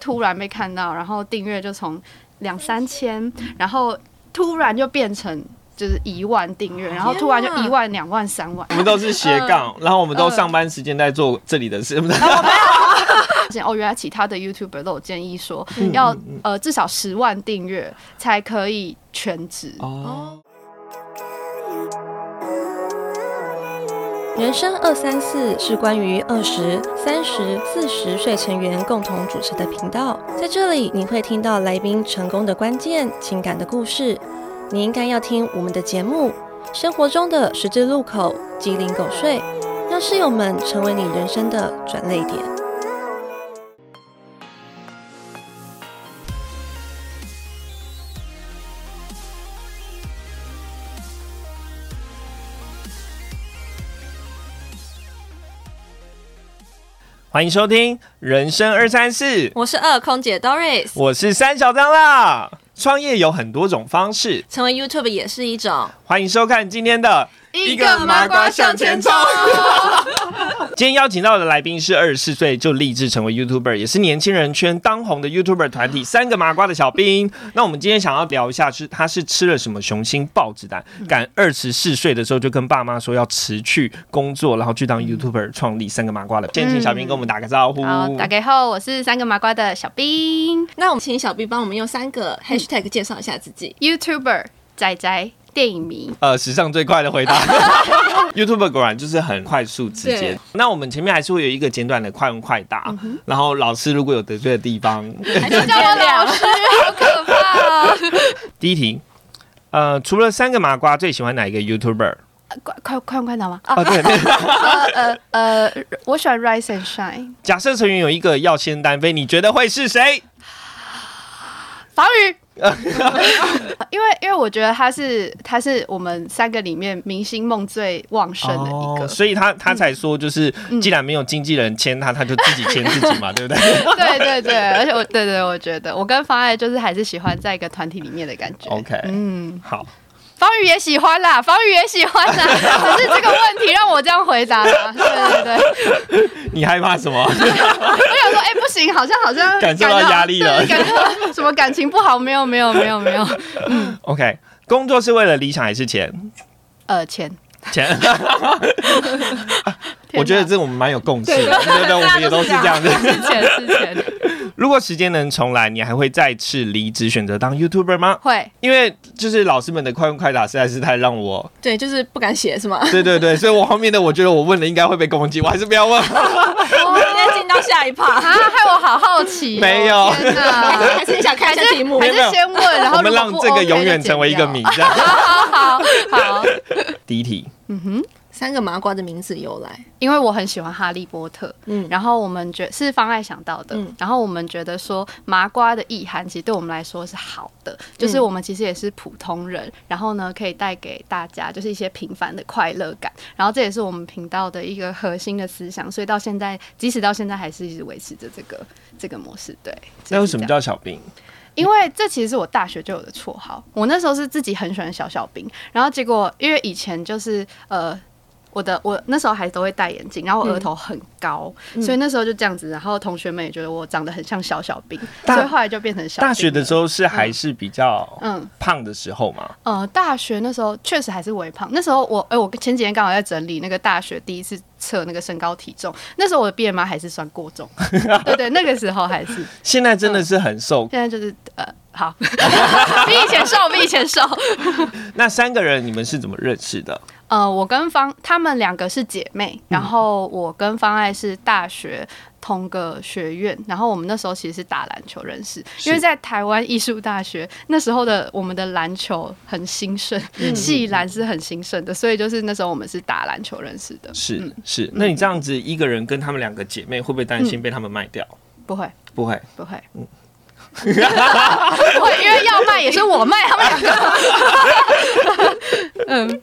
突然被看到，然后订阅就从两三千，然后突然就变成就是一万订阅，然后突然就一万、两万、三万。我。们都是斜杠，然后我们都上班时间在做这里的事，哦，原来其他的 YouTuber 都有建议说，要呃至少十万订阅才可以全职。哦，人生二三四是关于二十三十四十岁成员共同主持的频道，在这里你会听到来宾成功的关键、情感的故事。你应该要听我们的节目，生活中的十字路口、鸡零狗碎，让室友们成为你人生的转泪点。欢迎收听《人生二三四》，我是二空姐 Doris，我是三小张啦。创业有很多种方式，成为 YouTube 也是一种。欢迎收看今天的一个麻瓜向前冲。今天邀请到的来宾是二十四岁就立志成为 YouTuber，也是年轻人圈当红的 YouTuber 团体三个麻瓜的小兵。那我们今天想要聊一下，是他是吃了什么雄心豹子胆，敢二十四岁的时候就跟爸妈说要辞去工作，然后去当 YouTuber，创立三个麻瓜的。先请小兵跟我们打个招呼。好，大家好，我是三个麻瓜的小兵那我们请小兵帮我们用三个 Hashtag 介绍一下自己。，YouTuber 仔仔电影迷。呃，史上最快的回答。YouTube 果然就是很快速直接。那我们前面还是会有一个简短的快问快答，然后老师如果有得罪的地方，还是叫我老师，好可怕、哦！第一题，呃，除了三个麻瓜，最喜欢哪一个 YouTuber？快快快快答吗？啊，哦，对，呃呃呃，我喜欢 Rise and Shine，假设成员有一个要先单飞，你觉得会是谁？防雨。因为因为我觉得他是他是我们三个里面明星梦最旺盛的一个，哦所以他他才说，就是既然没有经纪人签他，他就自己签自己嘛，对不对？对对对，而且我对对，我觉得我跟方爱就是还是喜欢在一个团体里面的感觉。OK 嗯，好，方宇也喜欢啦，方宇也喜欢啦，只是这个问题让我这样回答啦。对对对，你害怕什么？我想说，哎、不行，好像好像 感受到压力了对感觉什么感情不好？没有没有没有没有，嗯 OK，工作是为了理想还是钱？呃，钱。钱。我觉得这我们蛮有共识的，对对，我们也都是这样子。是钱是钱，如果时间能重来，你还会再次离职选择当 YouTuber 吗？会因为就是老师们的快问快答实在是太让我，对，就是不敢写是吗？对对对，所以我后面的我觉得我问了应该会被攻击，我还是不要问。我们应该进到下一趴。啊，害我好好奇哦、没有天哪还是你想看一下题目还？是先问，然后我们让这个永远成为一个谜。这样好好 好，第一题，三个麻瓜的名字由来，因为我很喜欢哈利波特，嗯然后我们觉是方爱想到的，嗯然后我们觉得说麻瓜的意涵其实对我们来说是好的，就是我们其实也是普通人，然后呢可以带给大家就是一些平凡的快乐感，然后这也是我们频道的一个核心的思想，所以到现在即使到现在还是一直维持着这个这个模式。对，那为什么叫小兵？因为这其实是我大学就有的绰号，我那时候是自己很喜欢小小兵，然后结果因为以前就是呃。我的我那时候还都会戴眼镜，然后我额头很高，所以那时候就这样子，然后同学们也觉得我长得很像小小兵，所以后来就变成小。大学的时候是还是比较嗯胖的时候嘛？呃，大学那时候确实还是微胖。那时候我哎、我前几天刚好在整理那个大学第一次测那个身高体重，那时候我的 BMI 还是算过重，对对，那个时候还是，现在真的是很瘦。现在就是呃好，比以前瘦，比以前瘦。那三个人你们是怎么认识的？呃，我跟方他们两个是姐妹，然后我跟方爱是大学同个学院，然后我们那时候其实是打篮球认识，因为在台湾艺术大学那时候的我们的篮球很兴盛，系篮是很兴盛的，所以就是那时候我们是打篮球认识的。是嗯。是，那你这样子一个人跟他们两个姐妹，会不会担心被他们卖掉？不会。不会，不会。不会，因为要卖也是我卖，他们两个。嗯，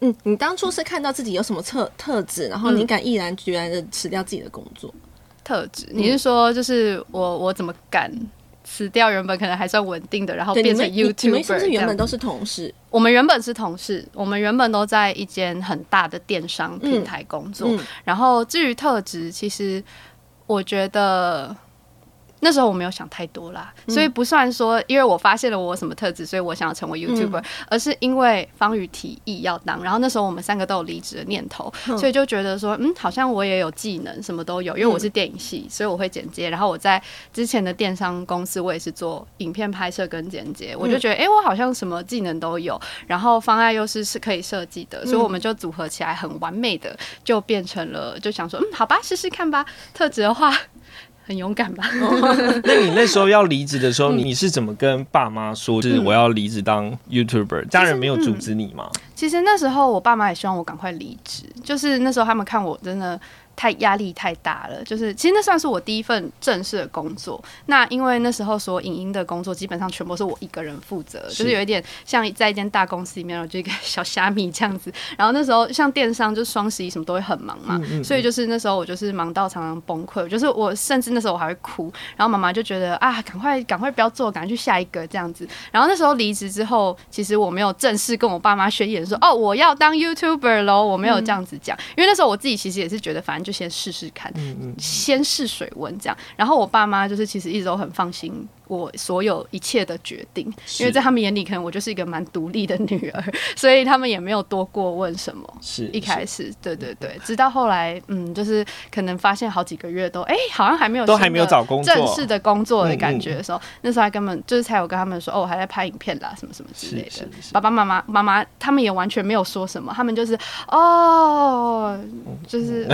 嗯，你当初是看到自己有什么特特质，然后你敢毅然决然的辞掉自己的工作？特质，你是说就是我我怎么敢辞掉原本可能还算稳定的，然后变成 YouTuber？你们是不是原本都是同事？我们原本是同事，我们原本都在一间很大的电商平台工作。嗯然后至于特质，其实我觉得那时候我没有想太多啦，所以不算说因为我发现了我什么特质，所以我想要成为 YouTuber，、而是因为方宇提议要当，然后那时候我们三个都有离职的念头，所以就觉得说，嗯，好像我也有技能，什么都有，因为我是电影系，所以我会剪接，然后我在之前的电商公司，我也是做影片拍摄跟剪接，我就觉得，哎、我好像什么技能都有，然后方案又是是可以设计的，所以我们就组合起来很完美的，就变成了，就想说，嗯，好吧，试试看吧，特质的话。很勇敢吧？那你那时候要离职的时候，你是怎么跟爸妈说？就是我要离职当 YouTuber，家人没有阻止你吗？其实那时候我爸妈也希望我赶快离职，就是那时候他们看我真的太压力太大了，就是其实那算是我第一份正式的工作。那因为那时候所影音的工作基本上全部是我一个人负责，就是有一点像在一间大公司里面，我就一个小虾米这样子。然后那时候像电商，就是双十一什么都会很忙嘛，所以就是那时候我就是忙到常常崩溃，就是我甚至那时候我还会哭，然后妈妈就觉得啊，赶快赶快不要做，赶快去下一个这样子。然后那时候离职之后，其实我没有正式跟我爸妈宣言说哦，我要当 YouTuber 喽，我没有这样子讲，因为那时候我自己其实也是觉得，反正就先试试看，先试水温这样。然后我爸妈就是其实一直都很放心我所有一切的决定，因为在他们眼里，可能我就是一个蛮独立的女儿，所以他们也没有多过问什么。是一开始，对对对，直到后来，嗯，就是可能发现好几个月都，哎、好像还没有都还没有找工作。正式的工作的感觉的时候，那时候还根本就是才有跟他们说，哦，我还在拍影片啦，什么什么之类的。爸爸妈妈妈妈他们也完全没有说什么，他们就是哦，就是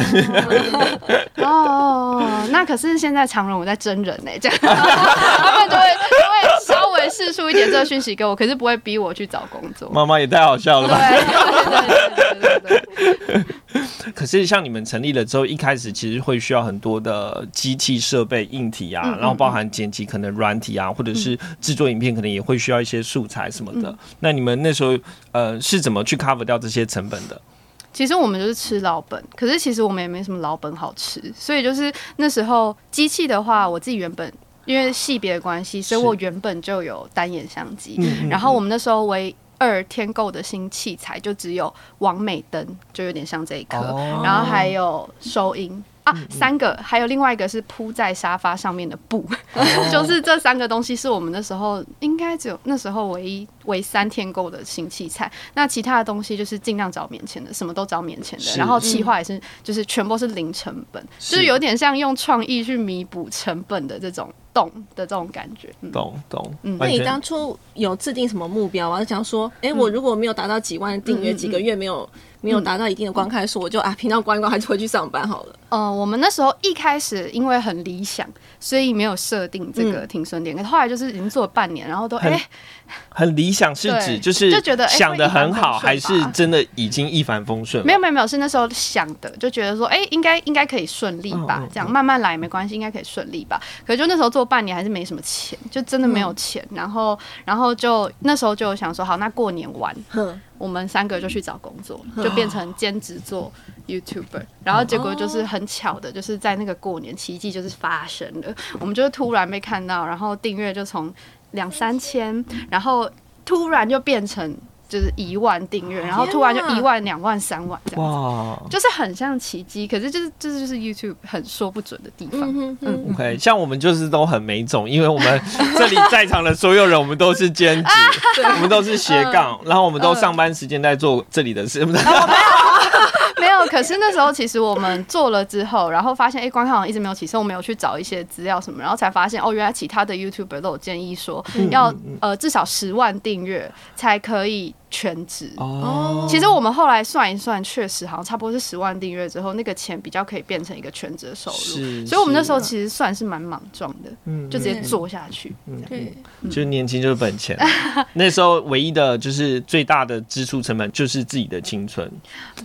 哦哦，那可是现在长荣我在真人呢、这样。他们就会就会稍微释出一点这个讯息给我，可是不会逼我去找工作。妈妈也太好笑了吧？对对对对对对对，可是像你们成立了之后，一开始其实会需要很多的机器设备、硬体啊，嗯然后包含剪辑可能软体啊，或者是制作影片，可能也会需要一些素材什么的。嗯那你们那时候呃是怎么去 cover 掉这些成本的？其实我们就是吃老本，可是其实我们也没什么老本好吃，所以就是那时候机器的话，我自己原本因为系别的关系，所以我原本就有单眼相机，嗯然后我们那时候唯二添购的新器材就只有王美灯，就有点像这一颗，哦。然后还有收音。啊，三个，还有另外一个是铺在沙发上面的布，就是这三个东西是我们那时候应该只有那时候唯一唯三天购的新器材。那其他的东西就是尽量找免钱的，什么都找免钱的。然后企划也是，就是全部是零成本，是就是有点像用创意去弥补成本的这种动的这种感觉。嗯，懂懂，嗯那你当初有制定什么目标吗？想说，哎、我如果没有达到几万订阅，嗯嗯几个月没有没有达到一定的观看数，我就啊，频道关一关，还是回去上班好了。呃，我们那时候一开始因为很理想，所以没有设定这个停损点。可是后来就是已经做了半年，然后都很哎、很理想是指就是就觉得哎想的很好，还是真的已经一帆风顺？没有没有没有，是那时候想的，就觉得说，哎、应该应该可以顺利吧，嗯嗯这样慢慢来没关系，应该可以顺利吧。可是就那时候做半年还是没什么钱，就真的没有钱。然后然后就那时候就想说，好，那过年完，哼，我们三个就去找工作，就变成兼职做 YouTuber，然后结果就是很巧的，就是在那个过年奇迹就是发生了，我们就是突然被看到，然后订阅就从两三千，然后突然就变成就是一万订阅，然后突然就一万、两万、三万这样子。哇就是很像奇迹，可是就是这就是 YouTube 很说不准的地方。嗯哼哼，，OK，像我们就是都很没种，因为我们 这里在场的所有人，我们都是兼职，我们都是斜杠，然后我们都上班时间在做这里的事，不是？没有，可是那时候其实我们做了之后，然后发现哎、观看好像一直没有起色，我们有去找一些资料什么，然后才发现哦，原来其他的 YouTuber 都有建议说要呃至少十万订阅才可以全职。哦，其实我们后来算一算，确实好像差不多是十万订阅之后，那个钱比较可以变成一个全职的收入。是所以我们那时候其实算是蛮莽撞的，嗯就直接做下去。对，就是年轻就是本钱，那时候唯一的就是最大的支出成本就是自己的青春。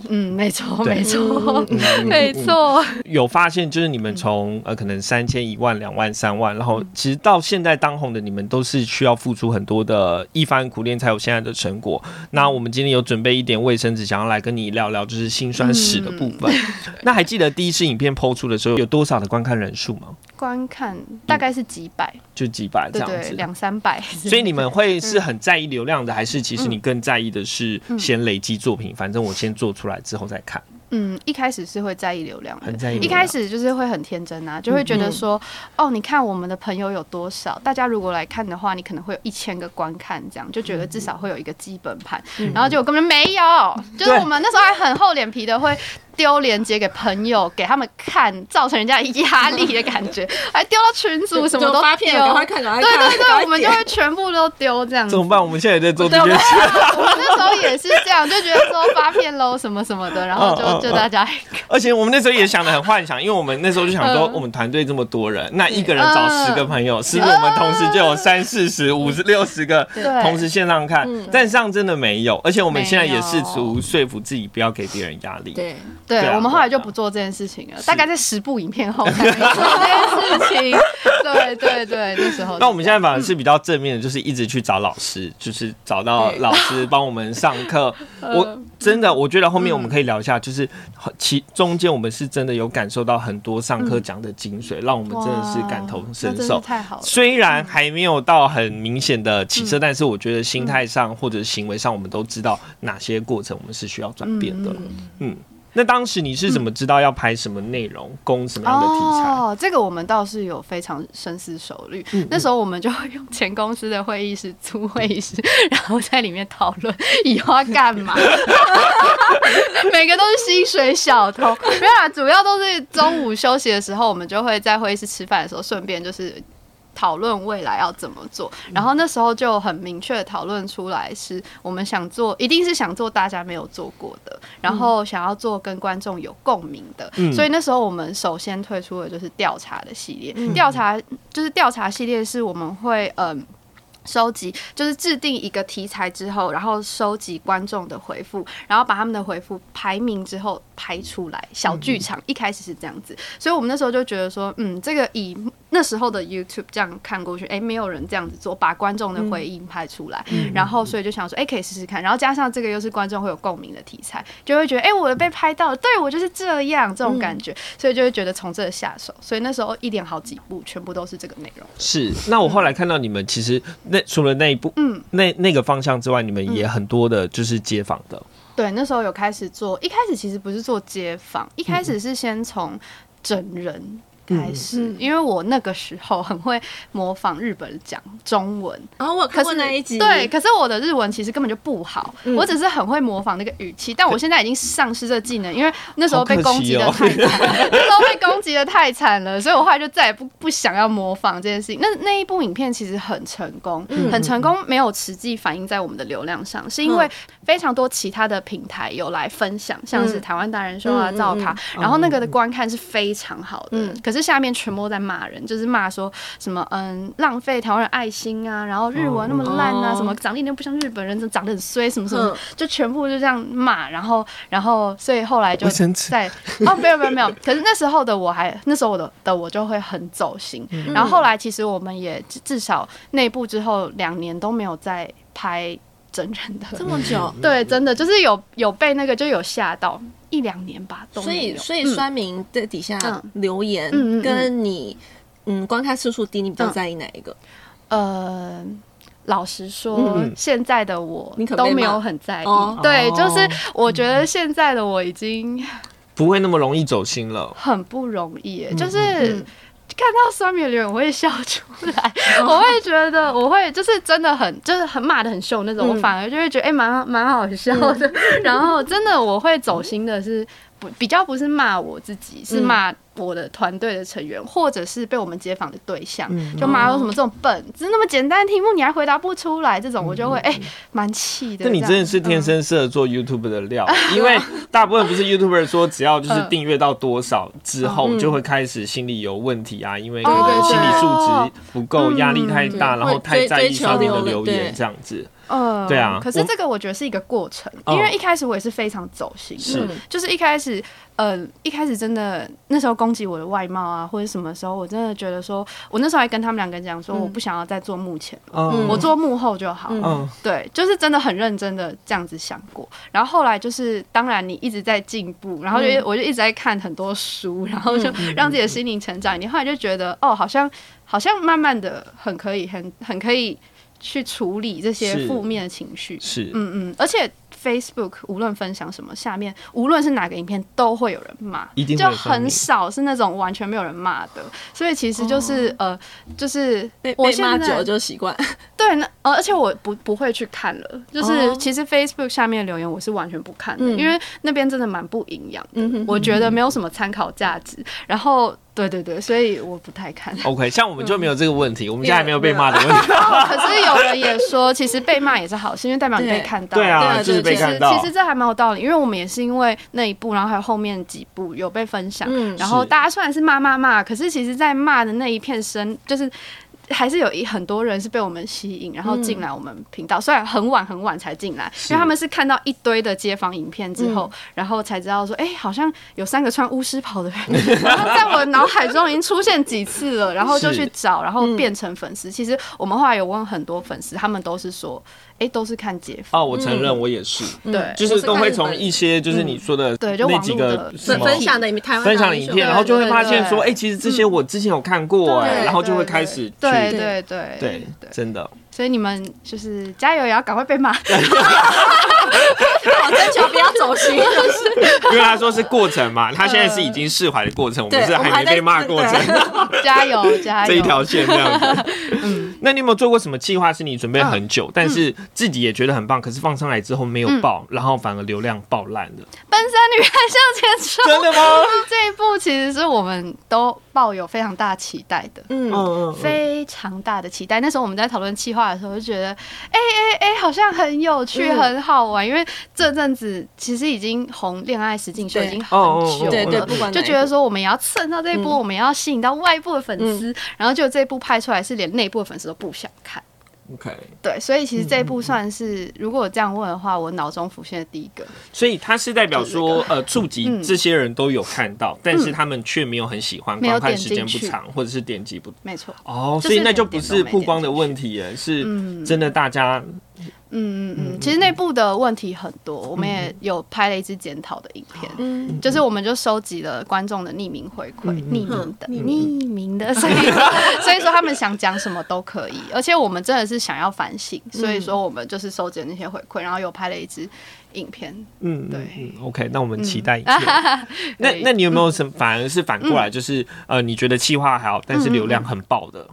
嗯，没错，对没错，嗯 没错。有发现，就是你们从呃可能三千、一万、两万、三万，然后其实到现在当红的你们都是需要付出很多的一番苦练才有现在的成果。那我们今天有准备一点卫生纸，想要来跟你聊聊就是辛酸史的部分。那还记得第一次影片抛出的时候有多少的观看人数吗？观看大概是几百，就几百这样子。两三百。所以你们会是很在意流量的，还是其实你更在意的是先累积作品？反正我先做出来之后再看。嗯，一开始是会在意流量的，很在意一开始就是会很天真啊，就会觉得说，哦，你看我们的朋友有多少，大家如果来看的话，你可能会有一千个观看，这样就觉得至少会有一个基本盘，然后结果根本没有，就是我们那时候还很厚脸皮的会。丢链接给朋友，给他们看，造成人家压力的感觉，还 丢到群组，什么都发片，赶快看，赶快看。对对对，我们就会全部都丢这样。怎么办？我们现在也在做这件事。我们那时候也是这样，就觉得说发片喽什么什么的，然后就就大家。而且我们那时候也想的很幻想，因为我们那时候就想说，我们团队这么多人，那一个人找十个朋友，是不是我们同时就有三四十、五十、六十个同时线上看？但上真的没有，而且我们现在也试图说服自己不要给别人压力。对。对，我们后来就不做这件事情了。大概在十部影片后 才做这件事情。对对对，那时候。那我们现在反而是比较正面的，就是一直去找老师，就是找到老师帮我们上课。我真的，我觉得后面我们可以聊一下，就是其中间我们是真的有感受到很多上课讲的精髓，让我们真的是感同身受。太好了。虽然还没有到很明显的起色，但是我觉得心态上或者行为上，我们都知道哪些过程我们是需要转变的。嗯。那当时你是怎么知道要拍什么内容，攻什么样的题材？哦，这个我们倒是有非常深思熟虑。那时候我们就会用前公司的会议室租会议室，然后在里面讨论以后要干嘛。每个都是薪水小偷，没有啦，主要都是中午休息的时候，我们就会在会议室吃饭的时候，顺便就是。讨论未来要怎么做，然后那时候就很明确的讨论出来，是我们想做，一定是想做大家没有做过的，然后想要做跟观众有共鸣的，所以那时候我们首先推出的就是调查的系列，调查就是调查系列是我们会嗯。收集就是制定一个题材之后，然后收集观众的回复，然后把他们的回复排名之后拍出来。小剧场一开始是这样子，所以我们那时候就觉得说，嗯，这个以 那时候的 YouTube 这样看过去，哎，没有人这样子做，把观众的回应拍出来，然后所以就想说，哎，可以试试看。然后加上这个又是观众会有共鸣的题材，就会觉得，哎，我被拍到了，对我就是这样这种感觉，所以就会觉得从这下手。所以那时候一连好几部全部都是这个内容。是，那我后来看到你们其实那。除了那一部，嗯，那那个方向之外，你们也很多的，就是街访的。对，那时候有开始做，一开始其实不是做街访，一开始是先从整人。开始，因为我那个时候很会模仿日本人讲中文，然后我看过那一集，对，可是我的日文其实根本就不好，我只是很会模仿那个语气，但我现在已经丧失这技能，因为那时候被攻击的太惨，那时候被攻击的太惨了，所以我后来就再也不不想要模仿这件事情。那那一部影片其实很成功，很成功，没有实际反映在我们的流量上，是因为非常多其他的平台有来分享，像是台湾达人秀啊、造卡，然后那个的观看是非常好的，可是。下面全部都在骂人，就是骂说什么嗯浪费台湾人爱心啊，然后日文那么烂啊，什么长得一点不像日本人，长得很衰，什么什么，就全部就这样骂，然后然后所以后来就在哦没有没有没有，可是那时候的我还那时候我的的我就会很走心，然后后来其实我们也至少内部之后两年都没有再拍真人的这么久，对，真的就是有有被那个就有吓到。一两年吧，所以所以酸民在底下留言，跟你嗯观看次数低，你比较在意哪一个？呃，老实说，现在的我都没有很在意。对，就是我觉得现在的我已经不会那么容易走心了，很不容易。就是。看到酸民留言，我会笑出来，我会觉得我会就是真的很就是很骂的很凶那种，我反而就会觉得哎蛮蛮好笑的，然后真的我会走心的是。不比较不是骂我自己，是骂我的团队的成员，或者是被我们街访的对象，就骂我什么这种笨，只是那么简单的题目你还回答不出来，这种我就会哎蛮气的。那你真的是天生适合做 YouTube 的料，因为大部分不是 YouTuber 说只要就是订阅到多少之后就会开始心理有问题啊，因为可能心理素质不够，压力太大，然后太在意上面的留言这样子。呃，对啊，可是这个我觉得是一个过程，因为一开始我也是非常走心，是，就是一开始，呃，一开始真的那时候攻击我的外貌啊，或者什么时候，我真的觉得说，我那时候还跟他们两个讲说，我不想要再做幕前，我做幕后就好，嗯，对，就是真的很认真的这样子想过，然后后来就是，当然你一直在进步，然后就我就一直在看很多书，然后就 让自己的心灵成长，你后来就觉得，哦，好像好像慢慢的很可以，很很可以。去处理这些负面的情绪。是，嗯嗯，而且 Facebook 无论分享什么，下面无论是哪个影片，都会有人骂，一定就很少是那种完全没有人骂的。所以其实就是、呃，就是我现在被骂久了就习惯。对，那呃，而且我不不会去看了，就是、哦。其实 Facebook 下面留言我是完全不看的，嗯。因为那边真的蛮不营养的，嗯哼。我觉得没有什么参考价值。然后，对对对，所以我不太看。OK，像我们就没有这个问题，我们现在还没有被骂的问题。可是有人也说，其实被骂也是好事，因为代表你被看到。对啊，对就是被其实看到。其实这还蛮有道理，因为我们也是因为那一部，然后还有后面几部有被分享，嗯然后大家虽然是骂骂骂，可是其实，在骂的那一片声，就是还是有一很多人是被我们吸引，然后进来我们频道，虽然很晚很晚才进来，因为他们是看到一堆的街坊影片之后，然后才知道说，哎、好像有三个穿巫师袍的人，然后在我的脑海中已经出现几次了，然后就去找，然后变成粉丝。其实我们后来有问很多粉丝，他们都是说，哎、都是看街访，哦，我承认我也是，对，就是都会从一些就是你说的对就那几个分分享的影台湾分享的影片，然后就会发现说，对。哎，其实这些我之前有看过，哎，然后就会开始去。对对。对对，真的。所以你们就是加油，也要赶快被骂。好征求不要走心。因为他说是过程嘛，他现在是已经释怀的过程，我们是还没被骂过程。加油，加油！这一条线这样子。那你有没有做过什么计划是你准备很久，但是自己也觉得很棒，可是放上来之后没有爆，然后反而流量爆烂的？奔山女孩向前冲。真的吗？这一部其实是我们都抱有非常大期待的。嗯，嗯非常大的期待。那时候我们在讨论企划的时候，就觉得，哎哎哎，好像很有趣、嗯很好玩。因为这阵子其实已经红《恋爱实境秀》已经很久了，对对，不管哪一部就觉得说我们也要蹭到这一波，嗯我们也要吸引到外部的粉丝，然后就这一部拍出来是连内部的粉丝都不想看。，OK。对，所以其实这一部算是，如果我这样问的话，我脑中浮现的第一个。所以它是代表说，呃，触及嗯这些人都有看到，但是他们却没有很喜欢，观看时间不长，或者是点击不没错，哦，所以那就不是曝光的问题耶，是嗯真的大家嗯嗯嗯，其实内部的问题很多，我们也有拍了一支检讨的影片。嗯，就是我们就收集了观众的匿名回馈，嗯匿名的，嗯。匿名的，所以说，所以说他们想讲什么都可以，而且我们真的是想要反省，所以说我们就是收集了那些回馈，然后又拍了一支影片。嗯，对，OK，那我们期待一下。那那你有没有什么反而是反过来，就是呃，你觉得气话还好，但是流量很爆的？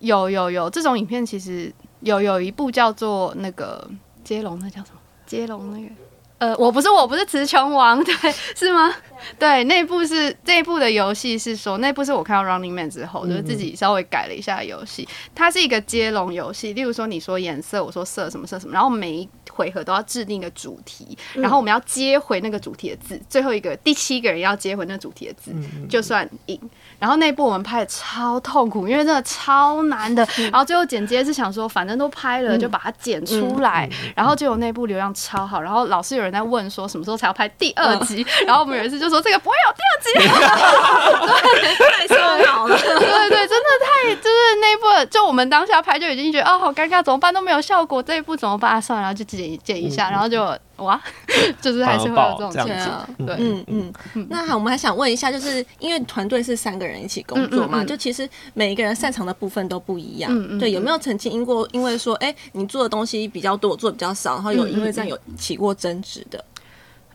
有有有，这种影片其实有有一部叫做那个接龙，那叫什么？接龙那个。呃，我不是我不是词穷王，对，是吗？对，那部是这一部的游戏是说，那部是我看到 Running Man 之后，就是自己稍微改了一下游戏。它是一个接龙游戏，例如说你说颜色，我说色什么色什么，然后每一回合都要制定一个主题，然后我们要接回那个主题的字，最后一个第七个人要接回那个主题的字，就算赢。然后那部我们拍的超痛苦，因为真的超难的。然后最后剪接是想说，反正都拍了，就把它剪出来。然后就有那部流量超好，然后老是有人在问说什么时候才要拍第二集。然后我们有一次就说这个不会有第二集，太受脑了。对对，真的太就是那部，就我们当下拍就已经觉得哦好尴尬，怎么办都没有效果，这一部怎么办？啊、算了，然后就剪剪一下，然后就哇，就是还是会有这种反而爆情这样况。对，嗯嗯，那好，我们还想问一下，就是因为团队是三个人一起工作嘛，嗯嗯嗯。就其实每一个人擅长的部分都不一样。嗯嗯对，有没有曾经因过因为说，哎、你做的东西比较多，我做的比较少，然后有因为这样有起过争执的？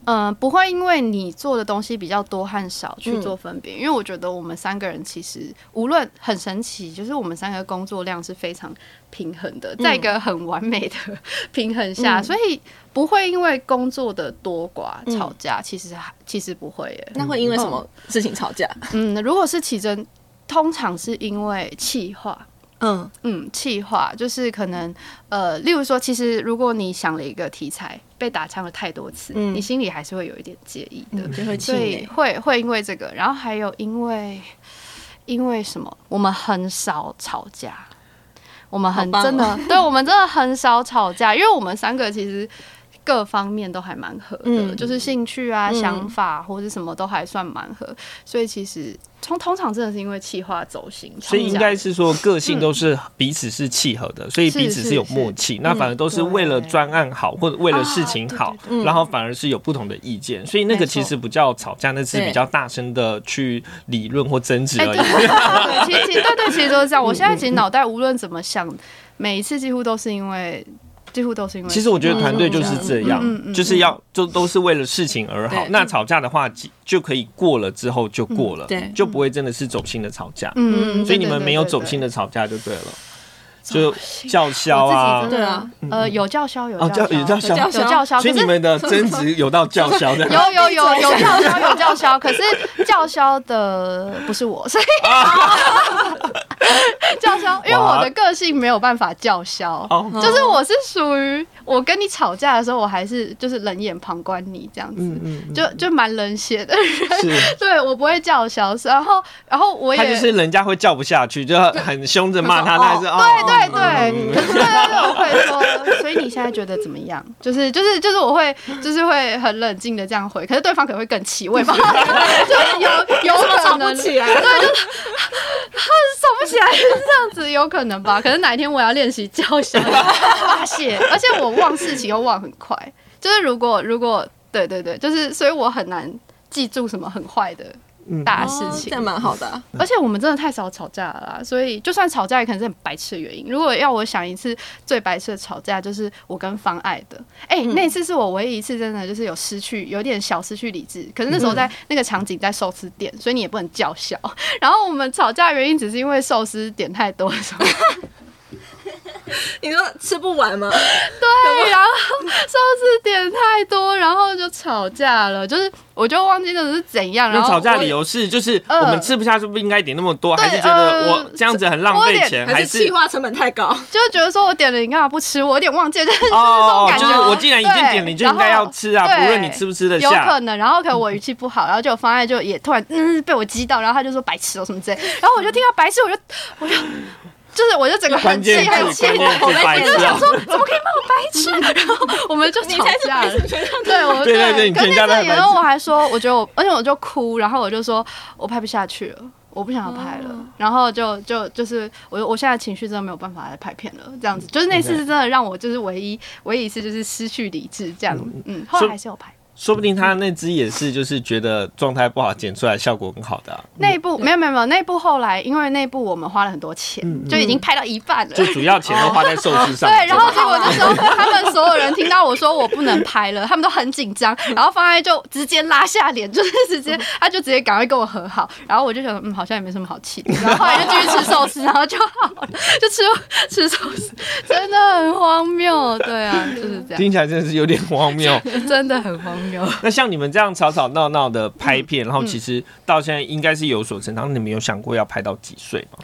嗯，不会因为你做的东西比较多和少去嗯做分别，因为我觉得我们三个人其实无论很神奇，就是我们三个工作量是非常平衡的，在一个很完美的 平衡下，嗯所以不会因为工作的多寡嗯吵架，其实还其实不会耶。那会因为什么事情吵架？嗯，如果是起争，通常是因为气话。嗯嗯，气话就是可能呃，例如说，其实如果你想了一个题材被打枪了太多次，嗯你心里还是会有一点介意的。所以。会会因为这个，然后还有因为因为什么？我们很少吵架，我们很真的，对我们真的很少吵架，因为我们三个其实各方面都还蛮合的，嗯就是兴趣啊、嗯想法或者什么都还算蛮合，所以其实通通常真的是因为气化走心，所以应该是说个性都是彼此是契合的，所以彼此是有默契。那反而都是为了专案好或者为了事情好，对然后反而是有不同的意见，所以那个其实不叫吵架，那是比较大声的去理论或争执哎，而对已。对，其实对对，其实都是这样。我现在其实 脑袋无论怎么想，每一次几乎都是因为，几乎都是因为。其实我觉得团队就是这样就是要就都是为了事情而好。那吵架的话，就就可以过了之后就过了，对就不会真的是走心的吵架。嗯，嗯所以你们没有走心的。吵架就对了，就叫嚣啊对啊，呃，有叫嚣，有哦，叫叫嚣，有叫嚣，有有叫嚣，所以你们的争执有到叫嚣的。有有有有 叫嚣，有叫嚣，可是叫嚣的不是我，所以 叫嚣，因为我的个性没有办法叫嚣，哦，就是我是属于我跟你吵架的时候，我还是就是冷眼旁观你这样子，嗯嗯，就就蛮冷血的人，对我不会叫嚣，然后然后我也他就是人家会叫不下去，就很凶着骂他，但是哦，对对对，嗯可是对对对，我会说，所以你现在觉得怎么样？就是就是就是我会就是会很冷静的这样回，可是对方可能会更气，我也不知道，就是有有可吵能不起来，吵不起来是这样子，有可能吧？可是哪一天我要练习叫嚣发泄，而且我忘事情又忘很快，就是如果如果对对对，就是所以我很难记住什么很坏的嗯大事情哦这。样蛮好的啊。而且我们真的太少吵架了啦，所以就算吵架，也可能是很白痴的原因。如果要我想一次最白痴的吵架，就是我跟方爱的。哎、嗯那次是我唯一一次真的就是有失去，有点小失去理智。可是那时候在那个场景在寿司店，所以你也不能叫嚣。然后我们吵架的原因只是因为寿司点太多的时候，你说吃不完吗？对，然后寿司点太多，然后就吵架了。就是我就忘记那是怎样，然后那吵架理由是，就是呃我们吃不下，是不是应该点那么多？对还是觉得呃我这样子很浪费钱？还还是气化成本太高？就是觉得说我点了你干嘛不吃？我有点忘记，就是就是这哦种，感觉。就是我既然已经点了，你就应该要吃啊，不论你吃不吃得有。可能，然后可能我语气不好，然后就方案就也突然嗯被我激到，然后他就说白痴哦什么之类，然后我就听到白痴，我就我就就是我就整个很气，很气，关键字白痴啊！怎么可以骂我白痴？然后我们就吵架了。对，我对对对你可是全然后我还说，我觉得我，而且我就哭，然后我就说我拍不下去了。我不想要拍了，然后就就就是我我现在情绪真的没有办法来拍片了，这样子，就是那次是真的让我就是唯一唯一一次就是失去理智这样，嗯，后来还是有拍。说不定他那只也是，就是觉得状态不好，剪出来效果很好的啊。那一部没有没有没有，那一部后来因为那部我们花了很多钱，就已经拍到一半了。就主要钱都花在寿司上。对，然后结果那时候他们所有人听到我说我不能拍了，他们都很紧张，然后方爱就直接拉下脸，就是直接他就直接赶快跟我和好，然后我就想嗯好像也没什么好气的，然后后来就继续吃寿司，然后就好了，就吃吃寿司，真的很荒谬，对啊，就是这样，听起来真的是有点荒谬。真的很荒谬。那像你们这样吵吵闹闹的拍片，然后其实到现在应该是有所成长。你们有想过要拍到几岁吗？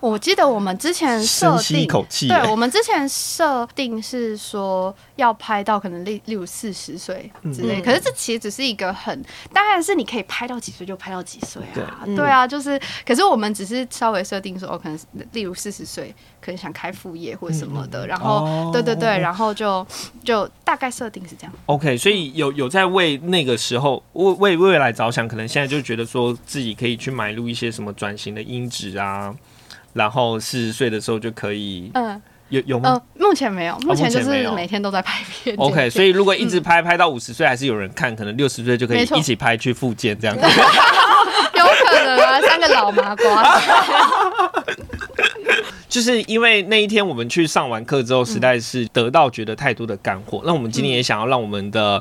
我记得我们之前设定。口气，对，我们之前设定是说要拍到可能例例如四十岁之类，嗯可是这其实只是一个很，当然是你可以拍到几岁就拍到几岁啊，对。对啊，就是，可是我们只是稍微设定说，哦，可能例如四十岁，可能想开副业或什么的，然后，哦。对对对，然后就就大概设定是这样，OK，所以有有在为那个时候为为未来着想，可能现在就觉得说自己可以去买入一些什么转型的音质啊，然后四十岁的时候就可以嗯。有有吗、嗯，目前没有，目前就是每天都在拍片 o k 所以以如果一直拍、拍到五十岁还是有人看，可能六十岁就可以一起拍去复健这样子。有可能啊，三个老麻瓜，就是因为那一天我们去上完课之后，实在是得到觉得太多的干货。那我们今天也想要让我们的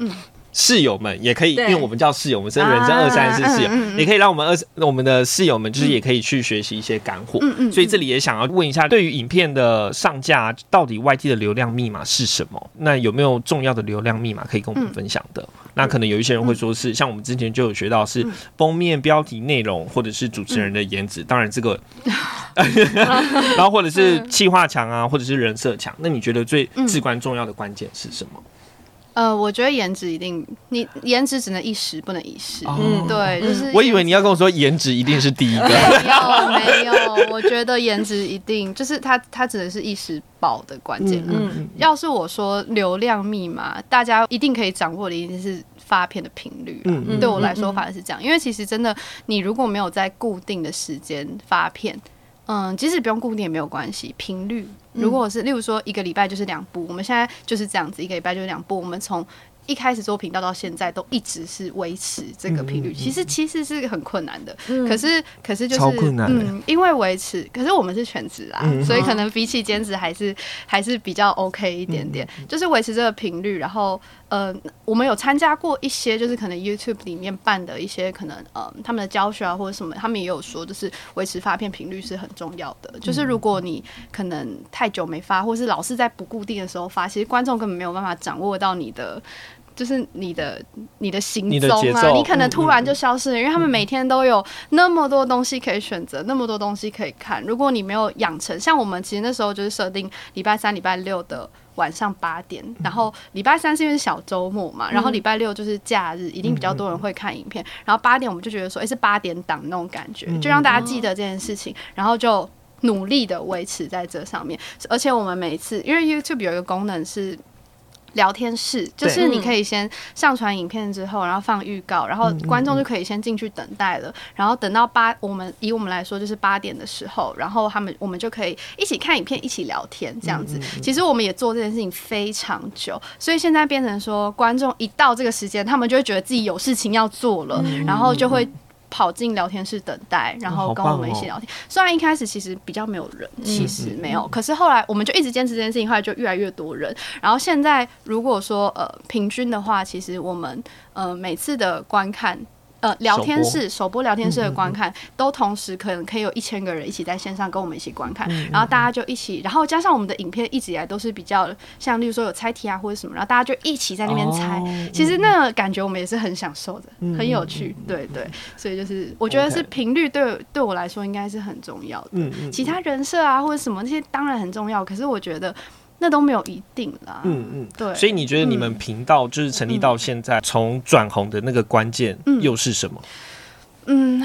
室友们也可以，因为我们叫室友，我们是人生二三四室友也可以让我们二我们的室友们就是也可以去学习一些干货。嗯嗯所以这里也想要问一下，对于影片的上架，到底 YT 的流量密码是什么？那有没有重要的流量密码可以跟我们分享的？那可能有一些人会说是，像我们之前就有学到是封面、标题、内容，或者是主持人的颜值。当然这个 然后或者是气化强啊，或者是人设强。那你觉得最至关重要的关键是什么？呃，我觉得颜值一定，你颜值只能一时，不能一世。嗯对，就是我以为你要跟我说颜值一定是第一个。没有没有，我觉得颜值一定就是它，它只能是一时爆的关键。嗯嗯，要是我说流量密码，大家一定可以掌握的，一定是发片的频率嗯对我来说反而是这样，因为其实真的，你如果没有在固定的时间发片，嗯，即使不用固定也没有关系，频率。如果是例如说一个礼拜就是两部，我们现在就是这样子，一个礼拜就是两部，我们从一开始做频道到现在都一直是维持这个频率，其实其实是很困难的。可是可是就是困难嗯，因为维持，可是我们是全职啦，嗯所以可能比起兼职还是还是比较 OK 一点点，就是维持这个频率。然后呃，我们有参加过一些，就是可能 YouTube 里面办的一些可能呃他们的教学啊或者什么，他们也有说，就是维持发片频率是很重要的。就是如果你可能太久没发，或是老是在不固定的时候发，其实观众根本没有办法掌握到你的。就是你的你的行踪啊，你可能嗯突然就消失了，因为他们每天都有那么多东西可以选择，那么多东西可以看。如果你没有养成，像我们其实那时候就是设定礼拜三、礼拜六的晚上八点，然后礼拜三是因为是小周末嘛，然后礼拜六就是假日，一定比较多人会看影片。然后八点我们就觉得说，诶，是八点档那种感觉，就让大家记得这件事情，然后就。努力的维持在这上面，而且我们每一次，因为 YouTube 有一个功能是聊天室，就是你可以先上传影片之后，然后放预告，然后观众就可以先进去等待了，然后等到八，我们以我们来说就是八点的时候，然后他们我们就可以一起看影片，一起聊天这样子。其实我们也做这件事情非常久，所以现在变成说，观众一到这个时间，他们就会觉得自己有事情要做了，然后就会。跑进聊天室等待，然后跟我们一起聊天。虽然一开始其实比较没有人，其实没有，可是后来我们就一直坚持这件事情，后来就越来越多人。然后现在如果说呃平均的话，其实我们呃每次的观看。呃，聊天室首播聊天室的观看，都同时可能可以有一千个人一起在线上跟我们一起观看，然后大家就一起，然后加上我们的影片一直以来都是比较像，例如说有猜题啊或者什么，然后大家就一起在那边猜，其实那个感觉我们也是很享受的，很有趣，对对，所以就是我觉得是频率对对我来说应该是很重要的，其他人设啊或者什么那些当然很重要，可是我觉得那都没有一定啦，嗯嗯。对，所以你觉得你们频道就是成立到现在，从转红的那个关键又是什么？嗯，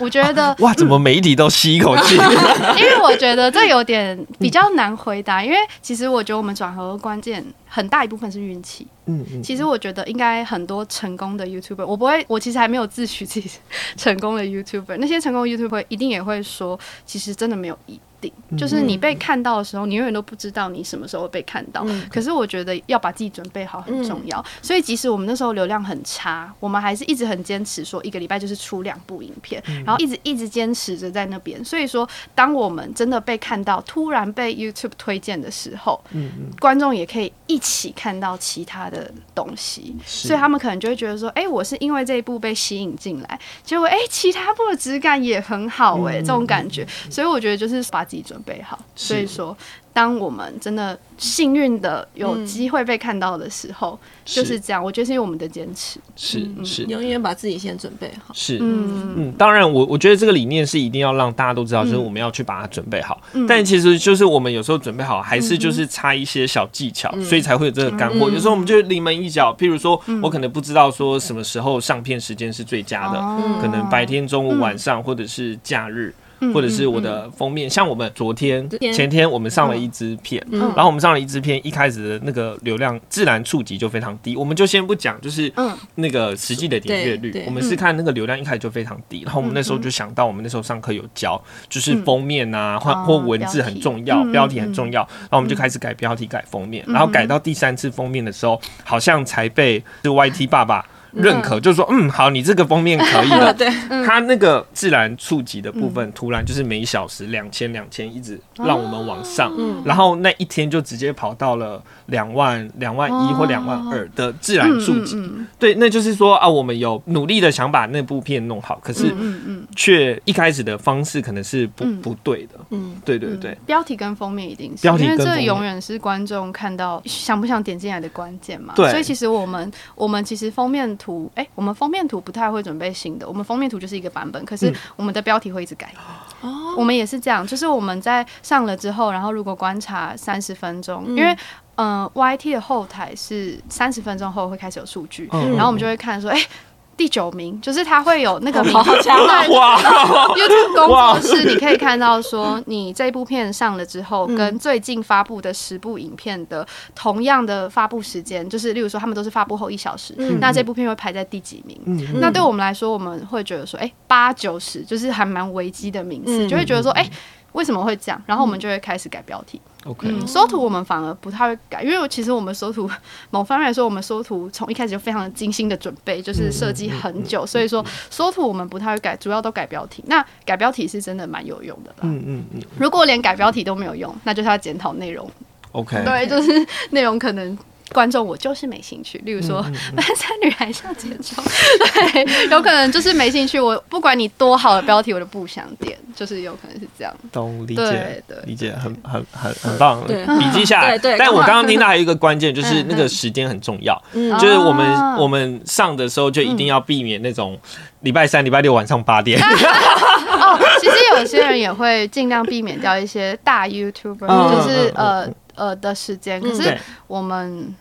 我觉得哇，怎么每一题都吸一口气？因为我觉得这有点比较难回答，因为其实我觉得我们转合的关键很大一部分是运气。嗯嗯，其实我觉得应该很多成功的 YouTuber，我不会，我其实还没有自诩自己 成功的 YouTuber。那些成功的 YouTuber 一定也会说，其实真的没有一定，就是你被看到的时候，你永远都不知道你什么时候会被看到。可是我觉得要把自己准备好很重要，所以即使我们那时候流量很差，我们还是一直很坚持说一个礼拜就是出两部影片，然后一直一直坚持着在那边。所以说，当我们真的被看到，突然被 YouTube 推荐的时候，观众也可以一起看到其他的东西，所以他们可能就会觉得说，哎、我是因为这一部被吸引进来，结果哎、其他部的质感也很好、哎、这种感觉，所以我觉得就是把自己准备好。所以说，当我们真的幸运的有机会被看到的时候，就是这样。我觉得是因为我们的坚持。是是永远把自己先准备好。是，嗯，嗯，当然我，我觉得这个理念是一定要让大家都知道，就是我们要去把它准备好。但其实就是我们有时候准备好，还是就是差一些小技巧，所以才会有这个干货。有时候我们就临门一脚，譬如说我可能不知道说什么时候上片时间是最佳的，哦可能白天、中午、晚上，或者是假日。或者是我的封面，像我们昨天、前天我们上了一支片，然后我们上了一支片，一开始的那个流量自然触及就非常低，我们就先不讲，就是嗯。那个实际的点阅率我们是看那个流量一开始就非常低，然后我们那时候就想到，我们那时候上课有教，就是封面啊，或哦或文字很重要，标题标题很重要，然后我们就开始改标题、改封面，然后改到第三次封面的时候，好像才被就 YT 爸爸。认可，就是说，嗯，好，你这个封面可以了。对，它那个自然触及的部分，突然就是每小时两千两千，一直让我们往上，然后那一天就直接跑到了两万、两万一或两万二的自然触及。对，那就是说啊，我们有努力的想把那部片弄好，可是嗯嗯，却一开始的方式可能是不不对的。嗯，对对对，标题跟封面一定是，标题因为跟封面。这永远是观众看到想不想点进来的关键嘛。对。所以其实我们我们其实封面图，哎、我们封面图不太会准备新的，我们封面图就是一个版本，可是我们的标题会一直改。哦，我们也是这样，就是我们在上了之后，然后如果观察三十分钟，因为嗯、y t 的后台是三十分钟后会开始有数据，嗯然后我们就会看说，哎、第九名，就是它会有那个名好强啊对哇，YouTube 工作室，你可以看到说，你这部片上了之后，嗯。跟最近发布的十部影片的同样的发布时间，就是例如说他们都是发布后一小时，嗯。那这部片会排在第几名？嗯那对我们来说，我们会觉得说，哎、八九十就是还蛮危机的名次，嗯就会觉得说，哎、为什么会这样？然后我们就会开始改标题。，OK，嗯，缩图我们反而不太会改，因为其实我们缩图 某方面来说，我们缩图从一开始就非常的精心的准备，就是设计很久，所以说缩图我们不太会改，主要都改标题。那改标题是真的蛮有用的啦。嗯嗯嗯如果连改标题都没有用，那就是要检讨内容。，OK，对，就是 内容可能。观众我就是没兴趣，例如说嗯《半山女孩向前冲》，对，有可能就是没兴趣。我不管你多好的标题，我都不想点，就是有可能是这样。懂理解对理解，很很很很 棒，对。笔记下。来。但我刚好刚刚听到还有一个关键，就是那个时间很重要，嗯。就是我们啊。我们上的时候就一定要避免那种礼拜三、礼拜六晚上八点。哦，其实有些人也会尽量避免掉一些大 YouTuber，、嗯就是嗯嗯呃呃的时间。可是，我们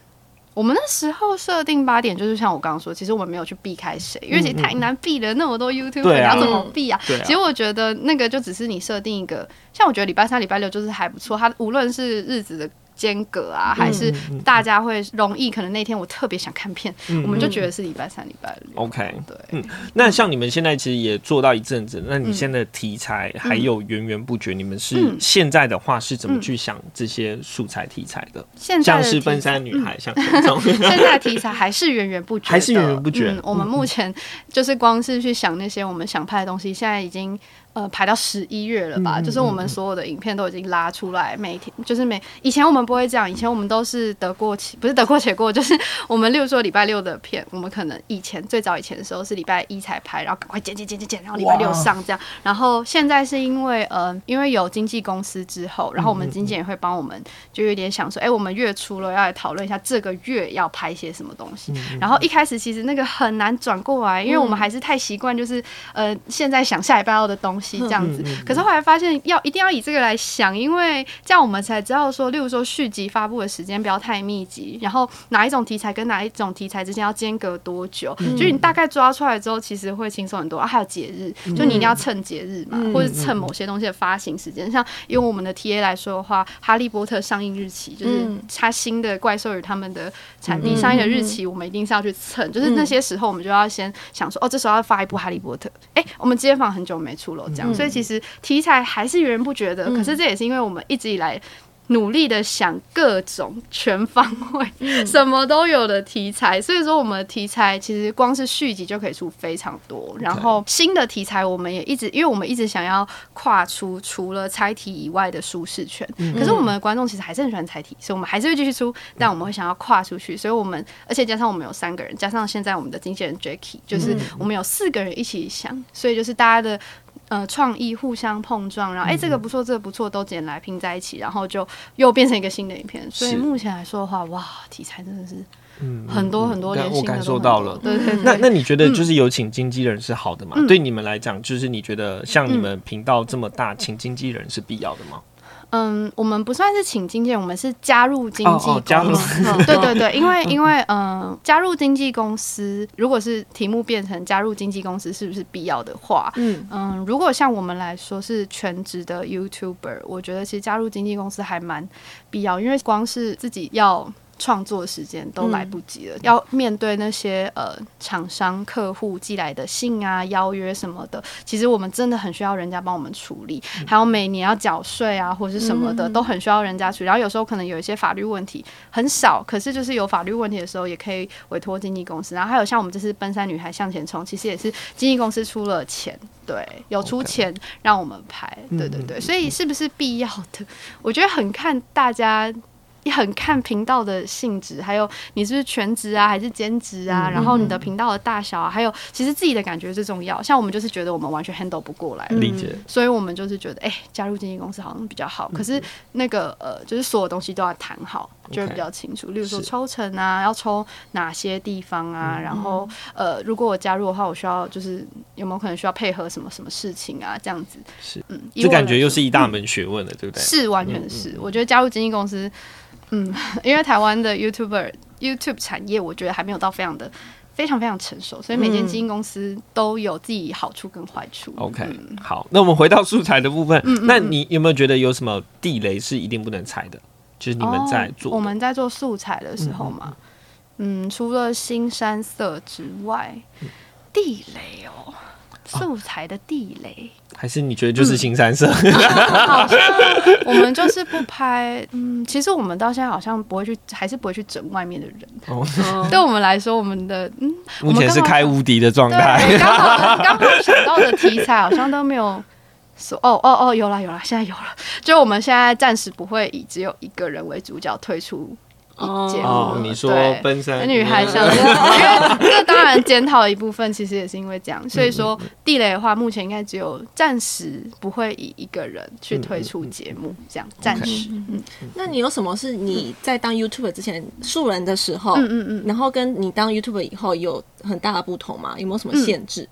我们那时候设定八点，就是像我刚刚说，其实我们没有去避开谁，因为其实太难避了，那么多啊你要怎么避啊其实我觉得那个就只是你设定一个，像我觉得礼拜三、礼拜六就是还不错，它无论是日子的。间隔啊，还是大家会容易，可能那天我特别想看片，我们就觉得是礼拜三、礼拜六。OK，对，嗯那像你们现在其实也做到一阵子，那你嗯现在的题材还有源源不绝，你们是嗯。现在的话是怎么去想这些素材题材的？现在像是奔山女孩，像这种，现在题材还是源源不绝的，还是源源不绝嗯，我们目前就是光是去想那些我们想拍的东西，现在已经呃排到十一月了吧？就是我们所有的影片都已经拉出来，每天就是每以前我们不会这样，以前我们都是得过且不是得过且过，就是我们例如说礼拜六的片，我们可能以前最早以前的时候是礼拜一才拍，然后赶快剪剪剪剪剪，然后礼拜六上这样。然后现在是因为呃，因为有经纪公司之后，然后我们经纪人会帮我们，就有点想说，哎、我们月初了要来讨论一下这个月要拍些什么东西。然后一开始其实那个很难转过来，因为我们还是太习惯就是呃现在想下礼拜要的东西这样子。可是后来发现要一定要以这个来想，因为这样我们才知道说，例如说续集发布的时间不要太密集，然后哪一种题材跟哪一种题材之间要间隔多久，就是你大概抓出来之后，其实会轻松很多。啊，还有节日，就你一定要趁节日嘛，或者趁某些东西的发行时间。像用我们的 TA 来说的话，《哈利波特》上映日期就是嗯它新的怪兽与他们的产地上映的日期，我们一定是要去蹭。就是那些时候，我们就要先想说，哦，这时候要发一部《哈利波特》。哎，我们街坊很久没出了，这样，所以其实题材还是源源不绝的。可是这也是因为我们一直以来。努力的想各种全方位、什么都有的题材，所以说我们的题材其实光是续集就可以出非常多。然后新的题材我们也一直，因为我们一直想要跨出除了猜题以外的舒适圈。可是我们的观众其实还是很喜欢猜题，所以我们还是会继续出，但我们会想要跨出去。所以我们而且加上我们有三个人，加上现在我们的经纪人 Jacky，就是我们有四个人一起想，所以就是大家的。呃，创意互相碰撞，然后哎、这个不错，这个不错，都剪来拼在一起，然后就又变成一个新的影片。所以目前来说的话，哇，题材真的是嗯很多很多，对我感受到了对对对。那那你觉得就是有请经纪人是好的吗？嗯对你们来讲，就是你觉得像你们频道这么大，请经纪人是必要的吗？嗯，我们不算是请经纪人，我们是加入经纪哦哦加入公司。嗯对对对，因为因为嗯，加入经纪公司，如果是题目变成加入经纪公司是不是必要的话，嗯嗯，如果像我们来说是全职的 YouTuber，我觉得其实加入经纪公司还蛮必要，因为光是自己要。创作时间都来不及了，要面对那些呃厂商、客户寄来的信啊、邀约什么的，其实我们真的很需要人家帮我们处理，还有每年要缴税啊或者是什么的，都很需要人家处理。然后有时候可能有一些法律问题很少，可是就是有法律问题的时候，也可以委托经纪公司。然后还有像我们这次奔山女孩向前冲，其实也是经纪公司出了钱，对，有出钱让我们拍，对对对，所以是不是必要的？我觉得很看大家。也很看频道的性质，还有你是不是全职啊，还是兼职啊？然后你的频道的大小啊，还有其实自己的感觉最重要。像我们就是觉得我们完全 handle 不过来，理解，所以我们就是觉得，哎、加入经纪公司好像比较好。可是那个呃，就是所有东西都要谈好，就会比较清楚。例如说抽成啊，要抽哪些地方啊，然后呃，如果我加入的话，我需要就是有没有可能需要配合什么什么事情啊，这样子。是嗯，以这感觉又是一大门学问了，对不对？是完全是，我觉得加入经纪公司。因为台湾的 YouTuber YouTube 产业，我觉得还没有到非常的非常非常成熟，所以每间基金公司都有自己好处跟坏处。OK，、嗯。好，那我们回到素材的部分，嗯嗯那你有没有觉得有什么地雷是一定不能踩的？就是你们在做、哦我们在做素材的时候嘛，嗯除了新山色之外，嗯。地雷哦，素材的地雷。还是你觉得就是新三色？好像我们就是不拍，嗯，其实我们到现在好像不会去，还是不会去整外面的人。哦，对我们来说，我们的嗯，目前是开无敌的状对，态。刚好刚好想到的题材好像都没有说，哦哦哦，有了有了，现在有了。就我们现在暂时不会以只有一个人为主角退出节目哦，你说对。奔山女孩像这样，因为这当然检讨一部分，其实也是因为这样，所以说地雷的话，目前应该只有暂时不会以一个人去推出节目，这样暂时。嗯。那你有什么是你在当 YouTuber 之前素人的时候，嗯嗯嗯，然后跟你当 YouTuber 以后有很大的不同吗？有没有什么限制？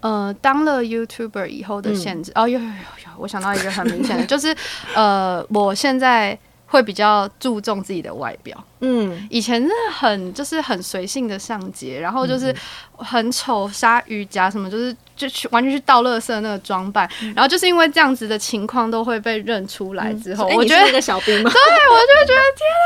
呃，当了 YouTuber 以后的限制，哦，有有有有，我想到一个很明显的，就是呃，我现在会比较注重自己的外表。嗯，以前是很就是很随性的上街，然后就是很丑鲨鱼夹什么，就是就去完全去倒垃圾那个装扮，然后就是因为这样子的情况都会被认出来之后，哎我觉得你是那个小兵吗？对，我就会觉得天啊，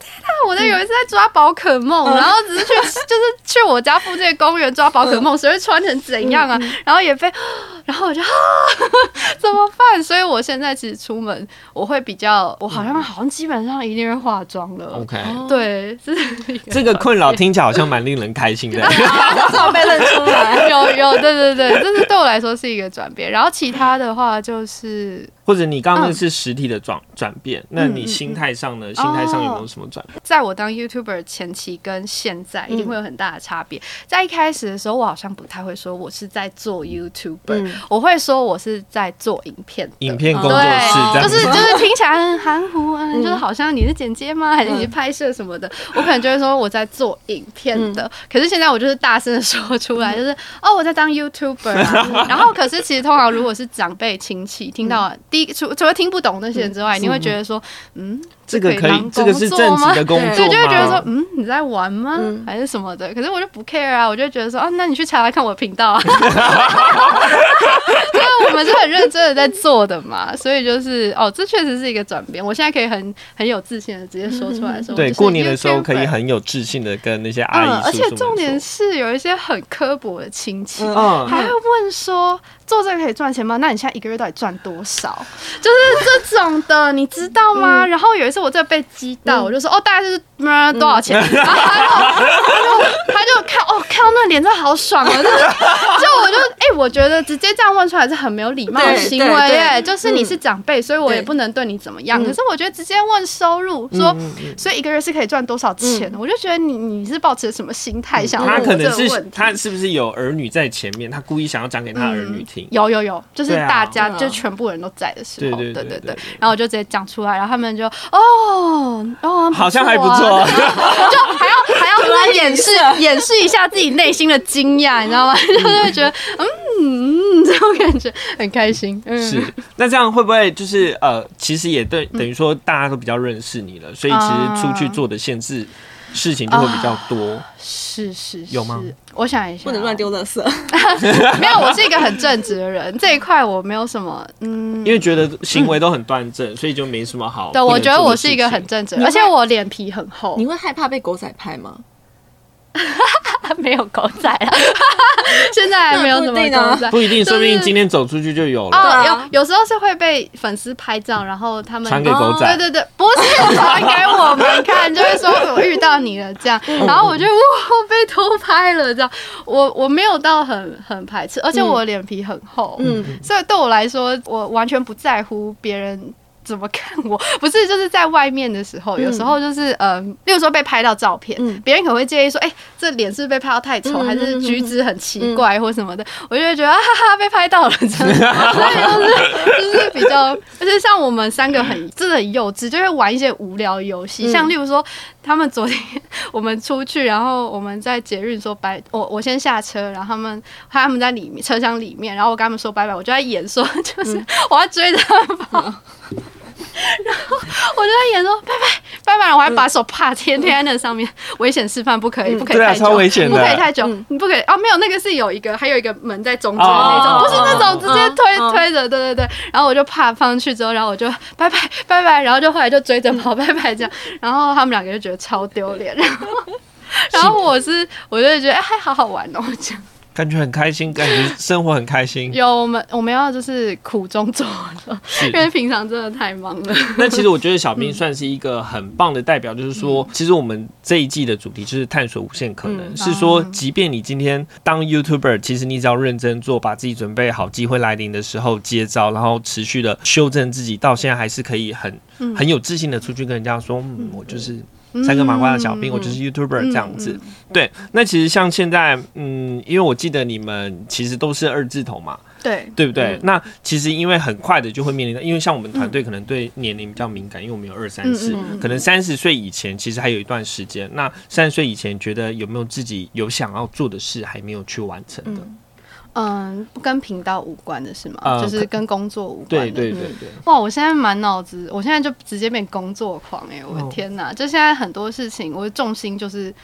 天啊！我在有一次在抓宝可梦，然后只是去就是去我家附近的公园抓宝可梦，谁会穿成怎样啊？然后也被，然后我就啊，怎么办？所以我现在其实出门我会比较，我好像好像基本上一定会化妆了。OK，、对，这这个困扰听起来好像蛮令人开心的。至少被认出来。有有，对对对，这是对我来说是一个转变。然后其他的话就是或者你刚刚那是实体的转转变，那嗯你心态上呢？心态上有没有什么转变？在我当 YouTuber 前期跟现在一定会有很大的差别。在一开始的时候，我好像不太会说我是在做 YouTuber，、嗯我会说我是在做影片。影片工作室这，样，就是就是听起来很含糊啊，就是好像你是剪接吗？还是你是拍摄什么的？我可能就会说我在做影片的。可是现在我就是大声的说出来，就是哦我在当 YouTuber 啊。然后可是其实通常如果是长辈亲戚听到第一除除了听不懂那些人之外，你会觉得说嗯这个可以当，这个是正工作吗职的工作吗？对，就会觉得说，嗯，你在玩吗？嗯还是什么的？可是我就不 care 啊，我就觉得说，啊，那你去查查看我的频道啊。因为我们是很认真的在做的嘛，所以就是哦，这确实是一个转变。我现在可以很很有自信的直接说出来说，对，过年的时候可以很有自信的跟那些阿姨嗯，而且重点是有一些很刻薄的亲戚，嗯还会问说做这个可以赚钱吗？那你现在一个月到底赚多少？就是这种的，你知道吗？然后有一次我真的被激到，我就说哦，大概是嗯多少钱？然后他就他就看哦，看到那脸真的好爽啊，就我就哎、我觉得直接这样问出来是很没有礼貌的行为哎，就是你是长辈，所以我也不能对你怎么样。嗯。可是我觉得直接问收入，说所以一个月是可以赚多少钱，我就觉得你你是抱持什么心态想要问这他可能是个问题？他是不是有儿女在前面，他故意想要讲给他儿女听。有有有，就是大家、就全部人都在的时候，对。对对。然后我就直接讲出来，然后他们就哦哦，好像还不啊错，就还要还要就是掩饰 掩饰一下自己内心的惊讶，你知道吗？就会觉得嗯嗯，这种感觉很开心，嗯，是，那这样会不会就是呃，其实也对，等于说大家都比较认识你了，所以其实出去做的限制事情就会比较多。是是是有吗？我想一下哦，不能乱丢垃圾。没有，我是一个很正直的人，这一块我没有什么嗯。因为觉得行为都很端正，所以就没什么好对，我觉得我是一个很正直，而且我脸皮很厚你，会害怕被狗仔拍吗？没有狗仔了，现在还没有什么那不一啊。狗仔。不一定，说不定今天走出去就有了。有有时候是会被粉丝拍照，然后他们传给狗仔。对对对，不是传给我们看，就会说我遇到你了这样，然后我就哇被偷拍了这样，我我没有到很很排斥，而且我脸皮很厚，嗯，所以对我来说，我完全不在乎别人。怎么看我？不是，就是在外面的时候，有时候就是呃，例如说被拍到照片，嗯。别人可能会介意说，哎、这脸是被拍到太丑，嗯还是嗯举止很奇怪或什么的，我就会觉得啊哈哈被拍到了。这样，所以就是就是比较，而且像我们三个很真的很幼稚，就会玩一些无聊游戏，嗯。像例如说他们昨天我们出去，然后我们在捷运说拜，我我先下车，然后他们他们在里面车厢里面，然后我跟他们说拜拜，我就在演说就是我要追着他们跑。然后我就在演说拜拜拜拜拜，我还把手帕贴贴在那上面，危险示范不可以，不可以太久，超危险的。不可以太久，你不可以哦，没有那个是有一个，还有一个门在中间的那种，哦不是那种直接推推着，对对对，然后我就怕放上去之后，然后我就拜拜拜拜，然后就后来就追着跑拜拜这样，然后他们两个就觉得超丢脸，然后然后我是我就觉得哎还好好玩哦，这样感觉很开心，感觉生活很开心。有我们我们要就是苦中作乐，因为平常真的太忙了。那其实我觉得小兵算是一个很棒的代表，就是说，其实我们这一季的主题就是探索无限可能，嗯是说，即便你今天当 YouTuber，其实你只要认真做，把自己准备好，机会来临的时候接招，然后持续的修正自己，到现在还是可以很很有自信的出去跟人家说，嗯，我就是。三个麻瓜的小兵，我就是 YouTuber 这样子。对，那其实像现在，嗯，因为我记得你们其实都是二字头嘛，对，对不对？那其实因为很快的就会面临到，因为像我们团队可能对年龄比较敏感，因为我们有二三四嗯嗯，嗯可能三十岁以前其实还有一段时间。那三十岁以前，觉得有没有自己有想要做的事还没有去完成的？嗯，跟频道无关的是吗？呃就是跟工作无关的。对对对，哇，我现在满脑子，我现在就直接变工作狂哎、我的哦天哪！就现在很多事情，我的重心就是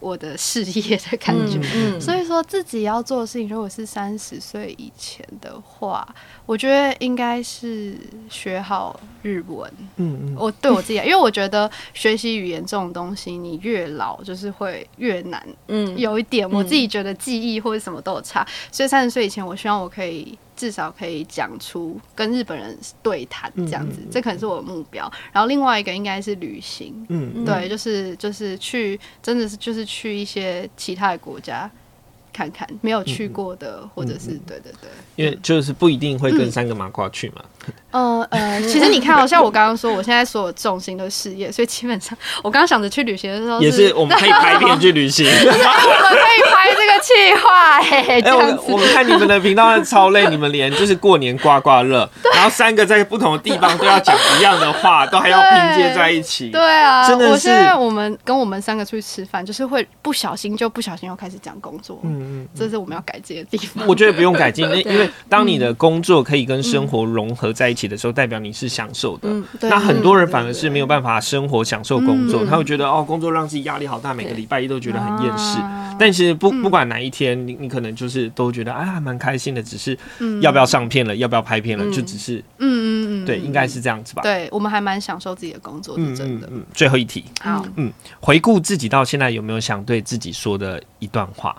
我的事业的感觉。嗯所以说自己要做的事情，如果是三十岁以前的话，我觉得应该是学好日文。嗯嗯，我对我自己来，因为我觉得学习语言这种东西，你越老就是会越难。嗯有一点，我自己觉得记忆或者什么都有差，所以三十岁以前，我希望我可以至少可以讲出跟日本人对谈这样子，这可能是我的目标。然后另外一个应该是旅行，嗯对，就是就是去，真的是就是去一些其他的国家看看没有去过的，或者是对对对。因为就是不一定会跟三个麻瓜去嘛。呃呃，其实你看哦，像我刚刚说，我现在所有重心都是事业，所以基本上我刚刚想着去旅行的时候也是，我们可以拍片去旅行。我们可以拍这个计划哎，我。们我们看你们的频道超累，你们连就是过年刮刮乐，然后三个在不同的地方都要讲一样的话，都还要拼接在一起。对啊，真的是我现在我们跟我们三个出去吃饭，就是会不小心就不小心又开始讲工作，嗯嗯。这是我们要改进的地方。我觉得不用改进，因因为当你的工作可以跟生活融合在一起的时候，代表你是享受的。嗯那很多人反而是没有办法生活享受工作，嗯他会觉得哦，工作让自己压力好大，每个礼拜一都觉得很厌世。啊但其实不不管哪一天，你你可能就是都觉得啊，还蛮开心的，只是嗯要不要上片了，要不要拍片了，嗯就只是嗯嗯嗯，对，应该是这样子吧。对我们还蛮享受自己的工作，是嗯真的。嗯嗯。最后一题，好嗯回顾自己到现在有没有想对自己说的一段话？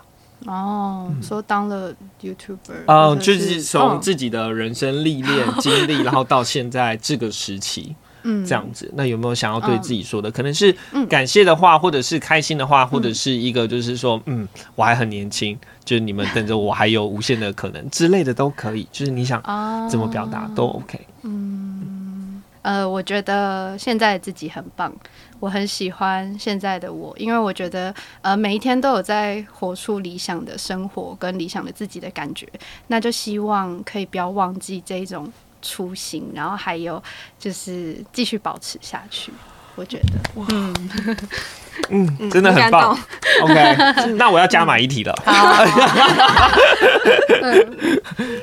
哦，说当了 YouTuber，嗯，就是从嗯自己的人生历练经历，然后到现在这个时期。嗯这样子，那有没有想要对自己说的？可能是嗯感谢的话，或者是开心的话，或者是一个就是说，嗯，我还很年轻，就是你们等着我还有无限的可能之类的都可以。就是你想啊 怎么表达都 OK。呃，我觉得现在的自己很棒，我很喜欢现在的我，因为我觉得呃每一天都有在活出理想的生活跟理想的自己的感觉，那就希望可以不要忘记这一种初心，然后还有就是继续保持下去。我觉得，嗯，真的很棒。OK，那我要加码一题了。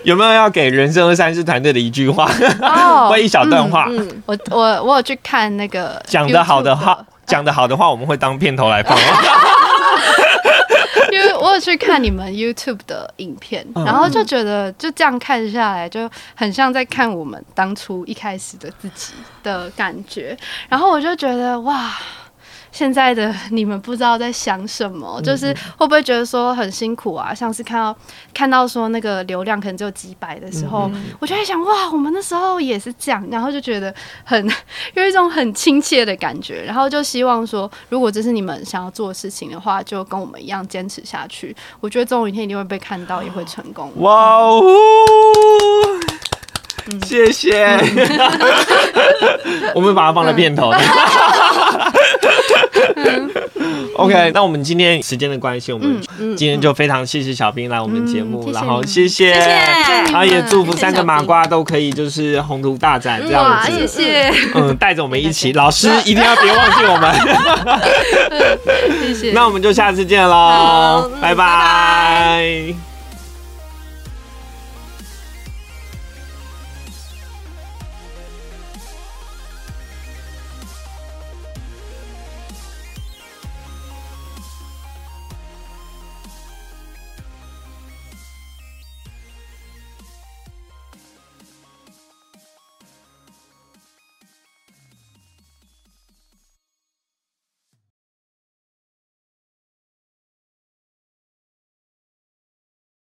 有没有要给人生二三四团队的一句话，哦 或一小段话？嗯，我我我有去看那个讲的好的话，讲的好的话，我们会当片头来放。因为我有去看你们 YouTube 的影片，嗯然后就觉得就这样看下来，就很像在看我们当初一开始的自己的感觉。然后我就觉得哇。现在的你们不知道在想什么，就是会不会觉得说很辛苦啊？像是看到看到说那个流量可能只有几百的时候，我就在想哇，我们那时候也是这样，然后就觉得很 有一种很亲切的感觉，然后就希望说，如果这是你们想要做的事情的话，就跟我们一样坚持下去。我觉得总有一天一定会被看到，也会成功。哇哦！谢谢，我们把它放在片头。OK，那我们今天时间的关系，我们今天就非常谢谢小兵来我们节目，然后谢谢，然后也祝福三个麻瓜都可以就是宏图大展这样，子。谢。谢，嗯，带着我们一起，老师一定要别忘记我们。谢谢。那我们就下次见喽拜拜